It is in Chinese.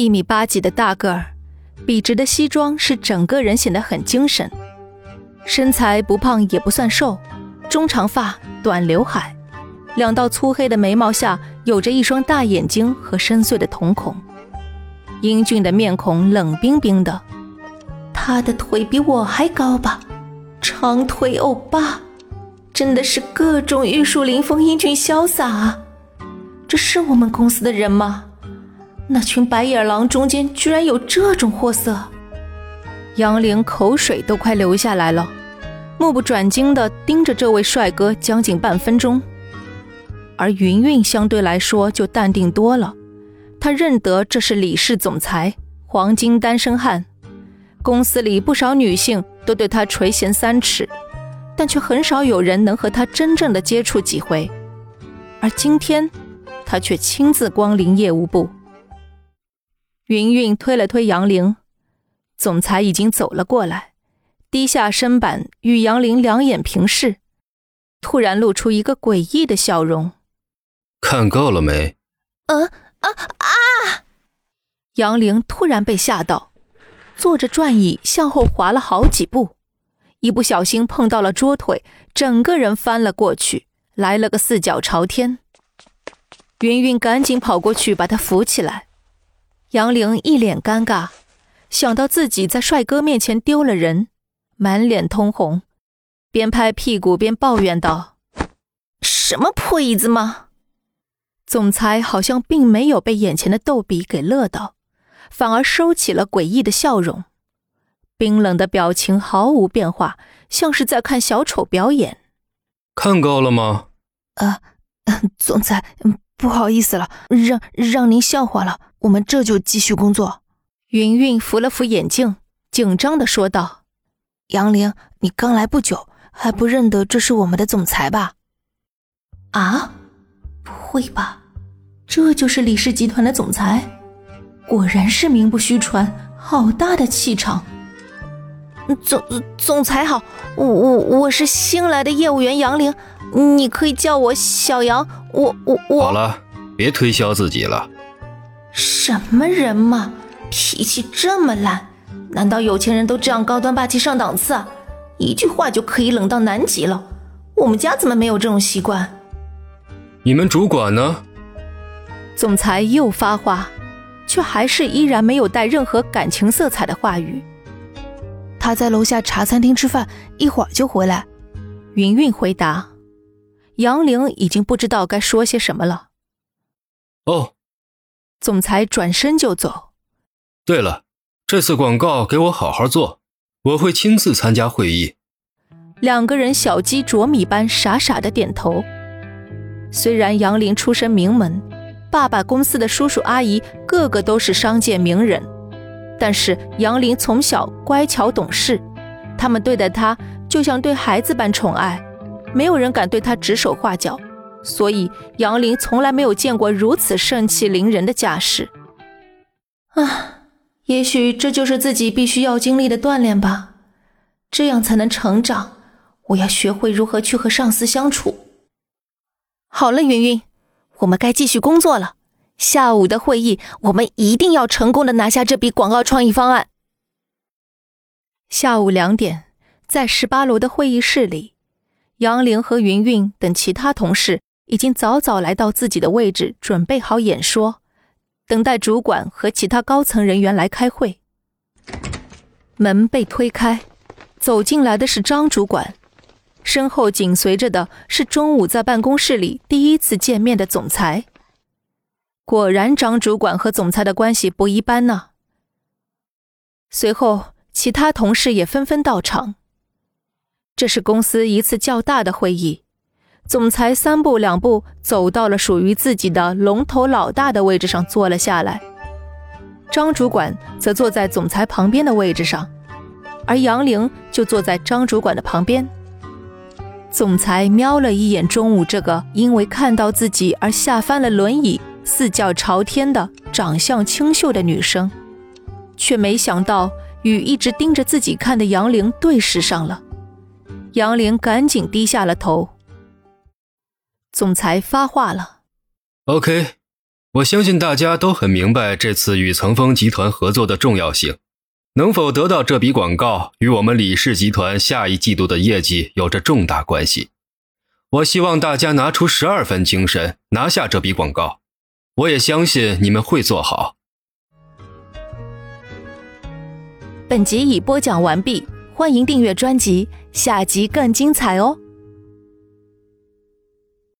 一米八几的大个儿，笔直的西装使整个人显得很精神，身材不胖也不算瘦，中长发，短刘海，两道粗黑的眉毛下有着一双大眼睛和深邃的瞳孔，英俊的面孔冷冰冰的。他的腿比我还高吧？长腿欧巴，真的是各种玉树临风、英俊潇洒啊！这是我们公司的人吗？那群白眼狼中间居然有这种货色！杨凌口水都快流下来了，目不转睛地盯着这位帅哥将近半分钟。而云云相对来说就淡定多了，她认得这是李氏总裁，黄金单身汉。公司里不少女性都对他垂涎三尺，但却很少有人能和他真正的接触几回。而今天，他却亲自光临业务部。云云推了推杨玲，总裁已经走了过来，低下身板与杨玲两眼平视，突然露出一个诡异的笑容：“看够了没？”“嗯啊啊！”杨玲突然被吓到。坐着转椅向后滑了好几步，一不小心碰到了桌腿，整个人翻了过去，来了个四脚朝天。云云赶紧跑过去把他扶起来。杨玲一脸尴尬，想到自己在帅哥面前丢了人，满脸通红，边拍屁股边抱怨道：“什么破椅子吗？”总裁好像并没有被眼前的逗比给乐到。反而收起了诡异的笑容，冰冷的表情毫无变化，像是在看小丑表演。看够了吗？啊，总裁，不好意思了，让让您笑话了。我们这就继续工作。云云扶了扶眼镜，紧张的说道：“杨玲，你刚来不久，还不认得这是我们的总裁吧？”啊，不会吧？这就是李氏集团的总裁？果然是名不虚传，好大的气场！总总裁好，我我我是新来的业务员杨玲，你可以叫我小杨。我我我好了，别推销自己了。什么人嘛，脾气这么烂？难道有钱人都这样高端霸气上档次啊？一句话就可以冷到南极了？我们家怎么没有这种习惯？你们主管呢？总裁又发话。却还是依然没有带任何感情色彩的话语。他在楼下茶餐厅吃饭，一会儿就回来。云云回答。杨玲已经不知道该说些什么了。哦，总裁转身就走。对了，这次广告给我好好做，我会亲自参加会议。两个人小鸡啄米般傻傻的点头。虽然杨林出身名门。爸爸公司的叔叔阿姨个个都是商界名人，但是杨林从小乖巧懂事，他们对待他就像对孩子般宠爱，没有人敢对他指手画脚，所以杨林从来没有见过如此盛气凌人的架势。啊，也许这就是自己必须要经历的锻炼吧，这样才能成长。我要学会如何去和上司相处。好了，云云。我们该继续工作了。下午的会议，我们一定要成功的拿下这笔广告创意方案。下午两点，在十八楼的会议室里，杨玲和云云等其他同事已经早早来到自己的位置，准备好演说，等待主管和其他高层人员来开会。门被推开，走进来的是张主管。身后紧随着的是中午在办公室里第一次见面的总裁。果然，张主管和总裁的关系不一般呢。随后，其他同事也纷纷到场。这是公司一次较大的会议，总裁三步两步走到了属于自己的龙头老大的位置上坐了下来，张主管则坐在总裁旁边的位置上，而杨玲就坐在张主管的旁边。总裁瞄了一眼中午这个因为看到自己而吓翻了轮椅、四脚朝天的长相清秀的女生，却没想到与一直盯着自己看的杨玲对视上了。杨玲赶紧低下了头。总裁发话了：“OK，我相信大家都很明白这次与层峰集团合作的重要性。能否得到这笔广告，与我们李氏集团下一季度的业绩有着重大关系。我希望大家拿出十二分精神，拿下这笔广告。我也相信你们会做好。本集已播讲完毕，欢迎订阅专辑，下集更精彩哦。